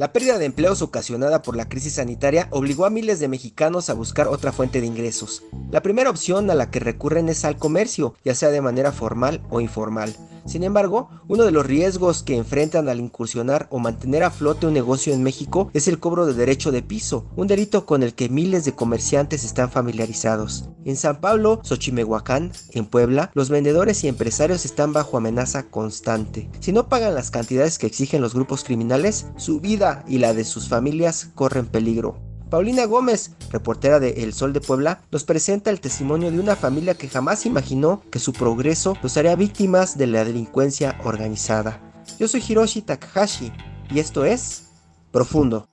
La pérdida de empleos ocasionada por la crisis sanitaria obligó a miles de mexicanos a buscar otra fuente de ingresos. La primera opción a la que recurren es al comercio, ya sea de manera formal o informal. Sin embargo, uno de los riesgos que enfrentan al incursionar o mantener a flote un negocio en México es el cobro de derecho de piso, un delito con el que miles de comerciantes están familiarizados. En San Pablo, Xochimehuacán, en Puebla, los vendedores y empresarios están bajo amenaza constante. Si no pagan las cantidades que exigen los grupos criminales, su vida y la de sus familias corren peligro. Paulina Gómez, reportera de El Sol de Puebla, nos presenta el testimonio de una familia que jamás imaginó que su progreso los haría víctimas de la delincuencia organizada. Yo soy Hiroshi Takahashi y esto es Profundo.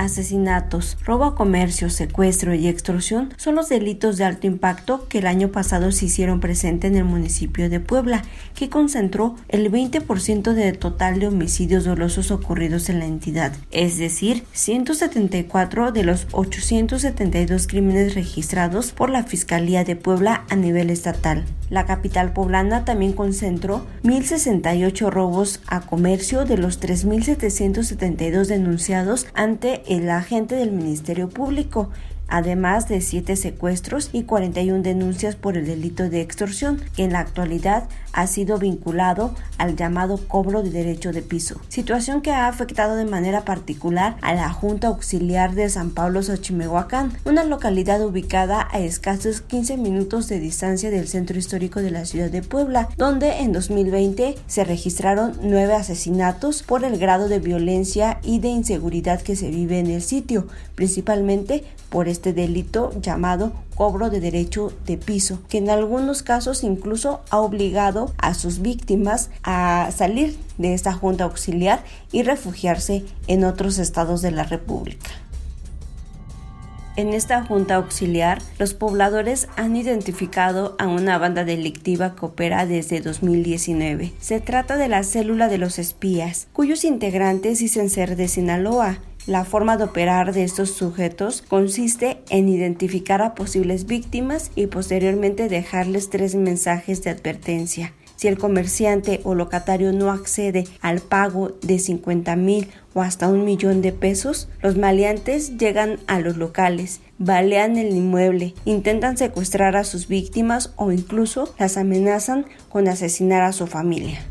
Asesinatos, robo a comercio, secuestro y extorsión son los delitos de alto impacto que el año pasado se hicieron presente en el municipio de Puebla, que concentró el 20% del total de homicidios dolosos ocurridos en la entidad, es decir, 174 de los 872 crímenes registrados por la Fiscalía de Puebla a nivel estatal. La capital poblana también concentró 1.068 robos a comercio de los 3.772 denunciados ante el agente del Ministerio Público además de siete secuestros y 41 denuncias por el delito de extorsión, que en la actualidad ha sido vinculado al llamado cobro de derecho de piso, situación que ha afectado de manera particular a la Junta Auxiliar de San Pablo Xochimehuacán, una localidad ubicada a escasos 15 minutos de distancia del centro histórico de la ciudad de Puebla, donde en 2020 se registraron nueve asesinatos por el grado de violencia y de inseguridad que se vive en el sitio, principalmente por este delito llamado cobro de derecho de piso, que en algunos casos incluso ha obligado a sus víctimas a salir de esta junta auxiliar y refugiarse en otros estados de la República. En esta junta auxiliar, los pobladores han identificado a una banda delictiva que opera desde 2019. Se trata de la célula de los espías, cuyos integrantes dicen ser de Sinaloa la forma de operar de estos sujetos consiste en identificar a posibles víctimas y posteriormente dejarles tres mensajes de advertencia. Si el comerciante o locatario no accede al pago de 50 mil o hasta un millón de pesos, los maleantes llegan a los locales, balean el inmueble, intentan secuestrar a sus víctimas o incluso las amenazan con asesinar a su familia.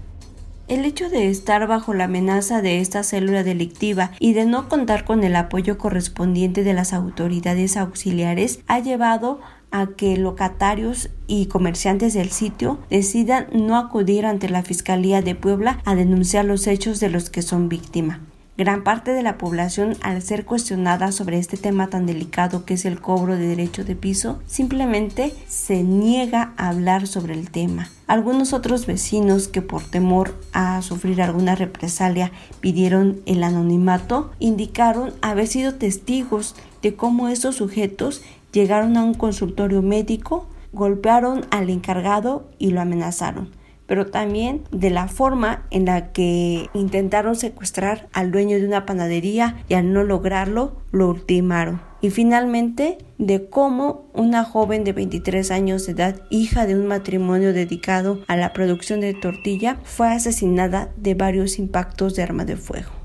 El hecho de estar bajo la amenaza de esta célula delictiva y de no contar con el apoyo correspondiente de las autoridades auxiliares ha llevado a que locatarios y comerciantes del sitio decidan no acudir ante la Fiscalía de Puebla a denunciar los hechos de los que son víctima. Gran parte de la población, al ser cuestionada sobre este tema tan delicado que es el cobro de derecho de piso, simplemente se niega a hablar sobre el tema. Algunos otros vecinos que por temor a sufrir alguna represalia pidieron el anonimato indicaron haber sido testigos de cómo estos sujetos llegaron a un consultorio médico, golpearon al encargado y lo amenazaron pero también de la forma en la que intentaron secuestrar al dueño de una panadería y al no lograrlo lo ultimaron. Y finalmente de cómo una joven de 23 años de edad, hija de un matrimonio dedicado a la producción de tortilla, fue asesinada de varios impactos de arma de fuego.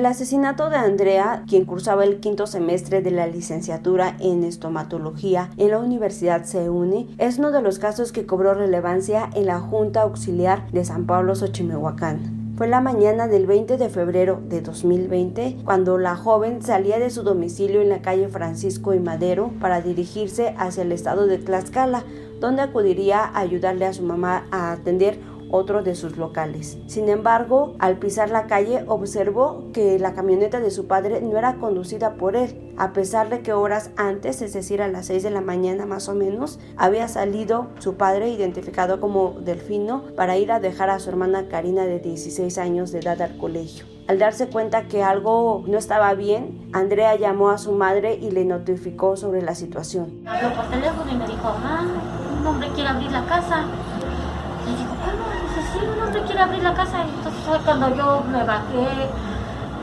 El asesinato de Andrea, quien cursaba el quinto semestre de la licenciatura en estomatología en la Universidad CEUNE, es uno de los casos que cobró relevancia en la Junta Auxiliar de San Pablo Xochimehuacán. Fue la mañana del 20 de febrero de 2020 cuando la joven salía de su domicilio en la calle Francisco y Madero para dirigirse hacia el estado de Tlaxcala, donde acudiría a ayudarle a su mamá a atender otro de sus locales. Sin embargo, al pisar la calle observó que la camioneta de su padre no era conducida por él, a pesar de que horas antes, es decir, a las 6 de la mañana más o menos, había salido su padre identificado como Delfino para ir a dejar a su hermana Karina de 16 años de edad al colegio. Al darse cuenta que algo no estaba bien, Andrea llamó a su madre y le notificó sobre la situación. Habló por teléfono y me dijo, ah, un hombre quiere abrir la casa. Sí, un hombre quiere abrir la casa. Y entonces fue cuando yo me bajé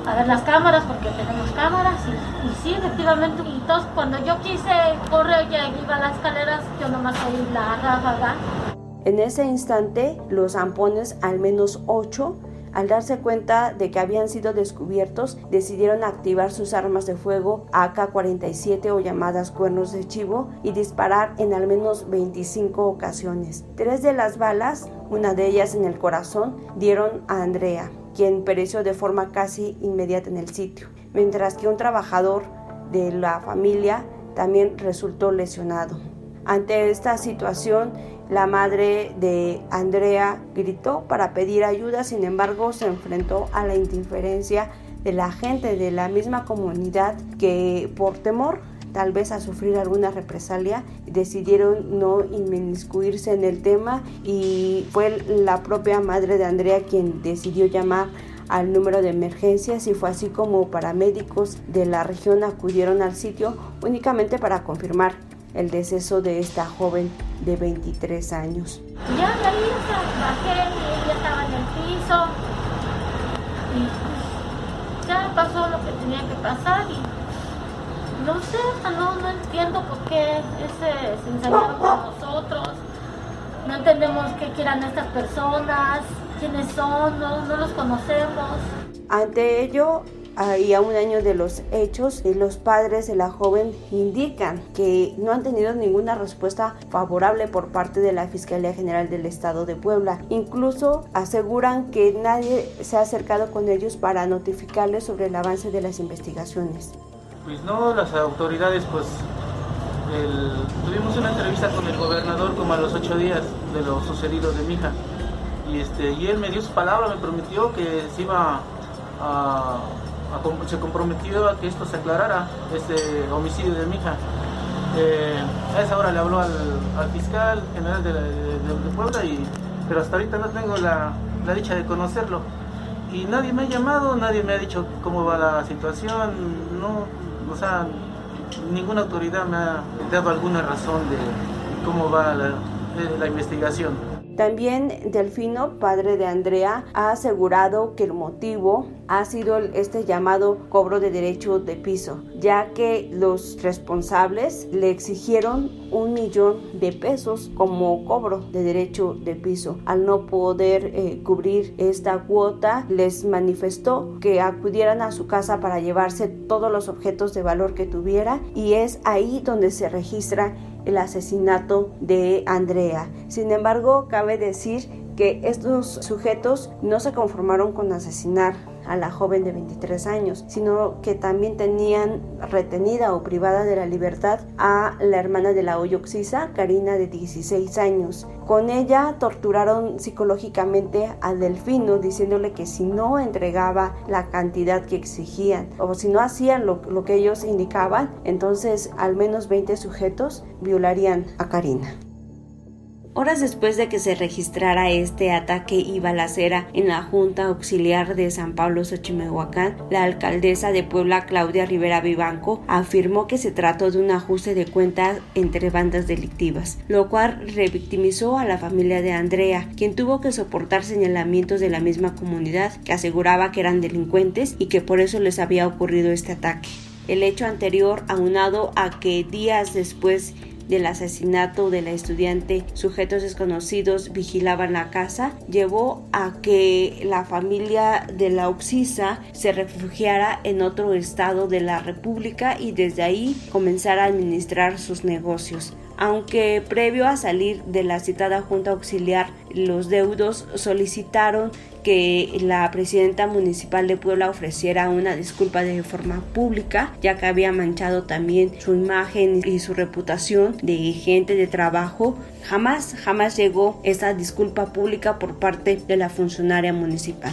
a ver las cámaras, porque tenemos cámaras, y, sí, efectivamente. Y entonces cuando yo quise correr y iba a las escaleras, yo nomás oí la ráfaga. En ese instante, los zampones, al menos ocho, al darse cuenta de que habían sido descubiertos, decidieron activar sus armas de fuego AK-47 o llamadas cuernos de chivo y disparar en al menos 25 ocasiones. Tres de las balas, una de ellas en el corazón, dieron a Andrea, quien pereció de forma casi inmediata en el sitio, mientras que un trabajador de la familia también resultó lesionado. Ante esta situación, la madre de Andrea gritó para pedir ayuda, sin embargo se enfrentó a la indiferencia de la gente de la misma comunidad que por temor tal vez a sufrir alguna represalia decidieron no inmiscuirse en el tema y fue la propia madre de Andrea quien decidió llamar al número de emergencias y fue así como paramédicos de la región acudieron al sitio únicamente para confirmar el deceso de esta joven de 23 años. Ya de ahí bajé y ella estaba en el piso y pues, ya pasó lo que tenía que pasar y no sé, no, no entiendo por qué se ensañaron con nosotros, no entendemos qué quieran estas personas, quiénes son, no, no los conocemos. Ante ello, y a un año de los hechos, los padres de la joven indican que no han tenido ninguna respuesta favorable por parte de la Fiscalía General del Estado de Puebla. Incluso aseguran que nadie se ha acercado con ellos para notificarles sobre el avance de las investigaciones. Pues no, las autoridades pues tuvimos una entrevista con el gobernador como a los ocho días de lo sucedido de mi hija y, este, y él me dio su palabra, me prometió que se iba a se comprometió a que esto se aclarara, este homicidio de mi hija. Eh, a esa hora le habló al, fiscal general de, Puebla, y, pero hasta ahorita no tengo la, dicha de conocerlo. Y nadie me ha llamado, nadie me ha dicho cómo va la situación, no, o sea, ninguna autoridad me ha dado alguna razón de cómo va la eh, investigación. También Delfino, padre de Andrea, ha asegurado que el motivo ha sido este llamado cobro de derecho de piso, ya que los responsables le exigieron un millón de pesos como cobro de derecho de piso. Al no poder eh, cubrir esta cuota, les manifestó que acudieran a su casa para llevarse todos los objetos de valor que tuviera y es ahí donde se registra el asesinato de Andrea. Sin embargo, cabe decir que estos sujetos no se conformaron con asesinar a la joven de 23 años, sino que también tenían retenida o privada de la libertad a la hermana de la Oyoxisa, Karina de 16 años. Con ella torturaron psicológicamente a Delfino diciéndole que si no entregaba la cantidad que exigían o si no hacían lo que ellos indicaban, entonces al menos 20 sujetos violarían a Karina. Horas después de que se registrara este ataque y balacera en la Junta Auxiliar de San Pablo Xochimehuacán, la alcaldesa de Puebla, Claudia Rivera Vivanco, afirmó que se trató de un ajuste de cuentas entre bandas delictivas, lo cual revictimizó a la familia de Andrea, quien tuvo que soportar señalamientos de la misma comunidad que aseguraba que eran delincuentes y que por eso les había ocurrido este ataque. El hecho anterior, aunado a que días después del asesinato de la estudiante, sujetos desconocidos vigilaban la casa, llevó a que la familia de la Oxisa se refugiara en otro estado de la República y desde ahí comenzara a administrar sus negocios. Aunque previo a salir de la citada Junta Auxiliar, los deudos solicitaron que la presidenta municipal de Puebla ofreciera una disculpa de forma pública, ya que había manchado también su imagen y su reputación de gente de trabajo. Jamás, jamás llegó esa disculpa pública por parte de la funcionaria municipal.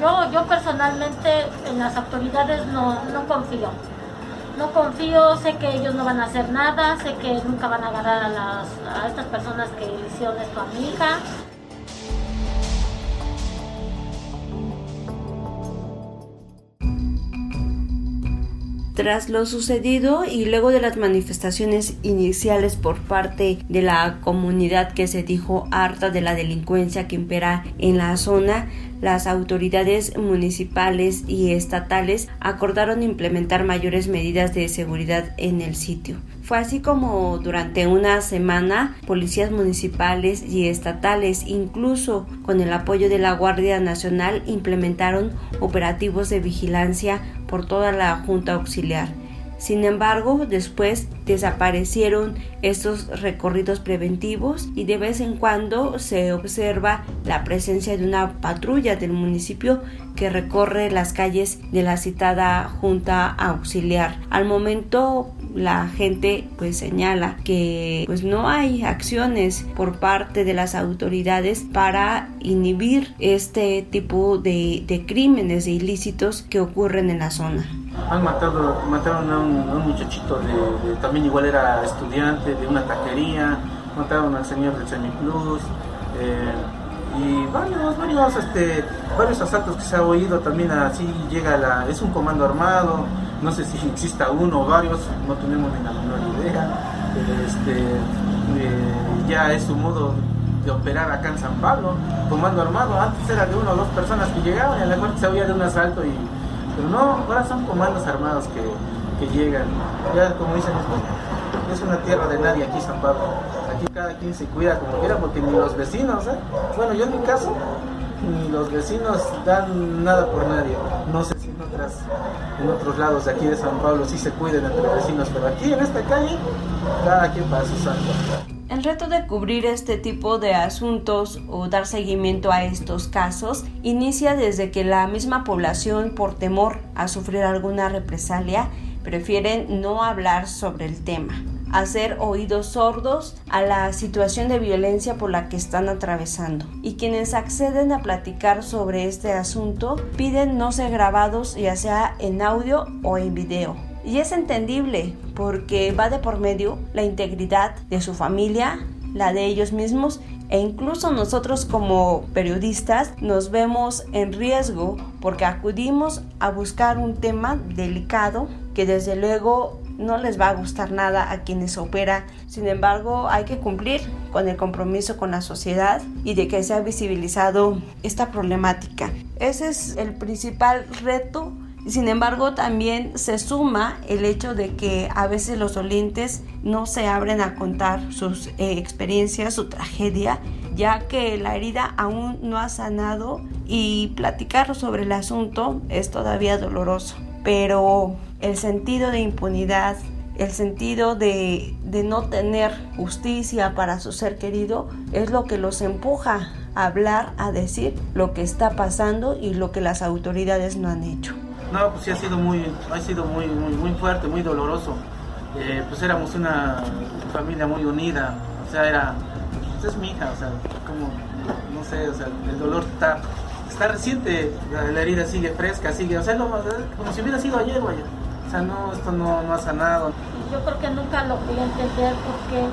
Yo, yo personalmente en las autoridades no, no confío. No confío, sé que ellos no van a hacer nada, sé que nunca van a agarrar a, las, a estas personas que hicieron esto a mi hija. Tras lo sucedido y luego de las manifestaciones iniciales por parte de la comunidad que se dijo harta de la delincuencia que impera en la zona, las autoridades municipales y estatales acordaron implementar mayores medidas de seguridad en el sitio. Fue así como durante una semana policías municipales y estatales, incluso con el apoyo de la Guardia Nacional, implementaron operativos de vigilancia por toda la Junta Auxiliar. Sin embargo, después desaparecieron estos recorridos preventivos y de vez en cuando se observa la presencia de una patrulla del municipio que recorre las calles de la citada Junta Auxiliar. Al momento la gente pues señala que pues no hay acciones por parte de las autoridades para inhibir este tipo de, de crímenes e ilícitos que ocurren en la zona. Han matado, mataron a un, muchachito de, también igual era estudiante de una taquería, mataron al señor del Semiplus, eh, y varios, varios, este, varios asaltos que se ha oído también así llega la, es un comando armado, no sé si exista uno o varios, no tenemos ni la menor idea, este, eh, ya es su modo de operar acá en San Pablo, comando armado, antes era de una o dos personas que llegaban y a lo mejor se oía de un asalto y pero no, ahora son comandos armados que, que llegan. Ya como dicen, es una tierra de nadie aquí San Pablo. Aquí cada quien se cuida como quiera porque ni los vecinos, ¿eh? bueno yo en mi caso, ni los vecinos dan nada por nadie. No en otros lados de aquí de San Pablo sí se cuiden entre vecinos, pero aquí en esta calle cada quien para su santo. El reto de cubrir este tipo de asuntos o dar seguimiento a estos casos inicia desde que la misma población, por temor a sufrir alguna represalia, prefieren no hablar sobre el tema, hacer oídos sordos a la situación de violencia por la que están atravesando. Y quienes acceden a platicar sobre este asunto piden no ser grabados ya sea en audio o en video y es entendible porque va de por medio la integridad de su familia, la de ellos mismos e incluso nosotros como periodistas nos vemos en riesgo porque acudimos a buscar un tema delicado que desde luego no les va a gustar nada a quienes opera. Sin embargo, hay que cumplir con el compromiso con la sociedad y de que se ha visibilizado esta problemática. Ese es el principal reto sin embargo, también se suma el hecho de que a veces los dolientes no se abren a contar sus eh, experiencias, su tragedia, ya que la herida aún no ha sanado y platicar sobre el asunto es todavía doloroso. Pero el sentido de impunidad, el sentido de, de no tener justicia para su ser querido es lo que los empuja a hablar, a decir lo que está pasando y lo que las autoridades no han hecho. No, pues sí ha sido muy, ha sido muy, muy, muy fuerte, muy doloroso. Eh, pues éramos una familia muy unida, o sea, era, pues es mi hija, o sea, como, no sé, o sea, el dolor está, está reciente, la, herida sigue fresca, sigue, o sea, como si hubiera sido ayer o ayer. O sea, no, esto no, no ha sanado. Yo creo que nunca lo voy a entender porque,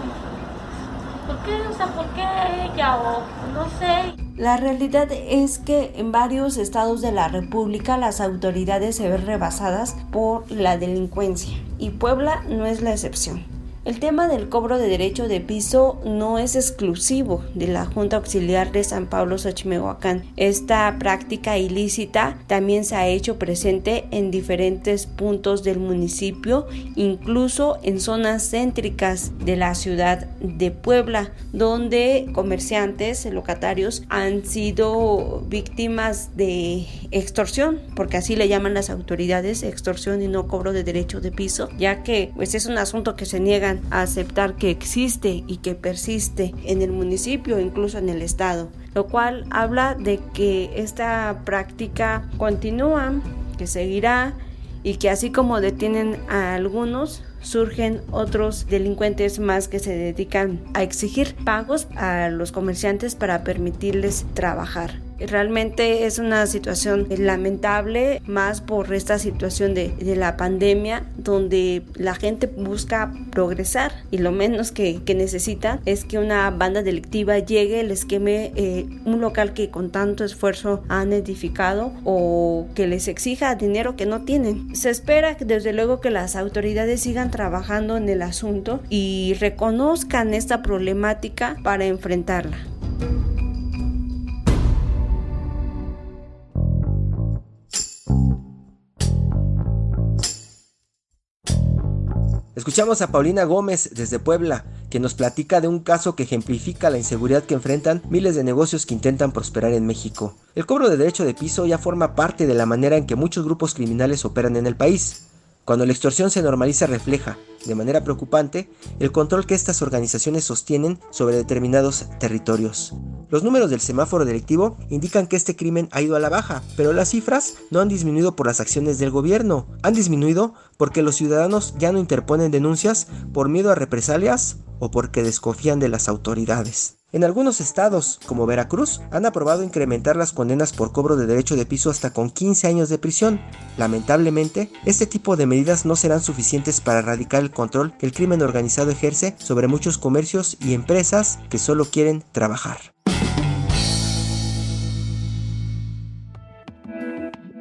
¿por qué? O sea, ¿por qué ella? O no sé. La realidad es que en varios estados de la República las autoridades se ven rebasadas por la delincuencia y Puebla no es la excepción. El tema del cobro de derecho de piso no es exclusivo de la Junta Auxiliar de San Pablo Xochimehuacán. Esta práctica ilícita también se ha hecho presente en diferentes puntos del municipio, incluso en zonas céntricas de la ciudad de Puebla, donde comerciantes, locatarios han sido víctimas de extorsión, porque así le llaman las autoridades, extorsión y no cobro de derecho de piso, ya que pues es un asunto que se niegan aceptar que existe y que persiste en el municipio, incluso en el estado, lo cual habla de que esta práctica continúa, que seguirá y que así como detienen a algunos, surgen otros delincuentes más que se dedican a exigir pagos a los comerciantes para permitirles trabajar. Realmente es una situación lamentable, más por esta situación de, la pandemia, donde la gente busca progresar y lo menos que, que necesita es que una banda delictiva llegue, les queme eh, un local que con tanto esfuerzo han edificado o que les exija dinero que no tienen. Se espera desde luego que las autoridades sigan trabajando en el asunto y reconozcan esta problemática para enfrentarla. Escuchamos a Paulina Gómez desde Puebla, que nos platica de un caso que ejemplifica la inseguridad que enfrentan miles de negocios que intentan prosperar en México. El cobro de derecho de piso ya forma parte de la manera en que muchos grupos criminales operan en el país. Cuando la extorsión se normaliza refleja, de manera preocupante, el control que estas organizaciones sostienen sobre determinados territorios. Los números del semáforo delictivo indican que este crimen ha ido a la baja, pero las cifras no han disminuido por las acciones del gobierno, han disminuido porque los ciudadanos ya no interponen denuncias por miedo a represalias o porque desconfían de las autoridades. En algunos estados, como Veracruz, han aprobado incrementar las condenas por cobro de derecho de piso hasta con 15 años de prisión. Lamentablemente, este tipo de medidas no serán suficientes para erradicar el control que el crimen organizado ejerce sobre muchos comercios y empresas que solo quieren trabajar.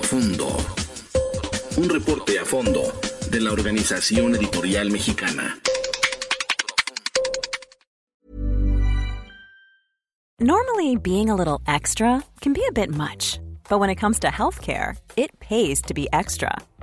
Profundo. Un reporte a fondo de la Organización Editorial Mexicana. Normally, being a little extra can be a bit much, but when it comes to healthcare, it pays to be extra.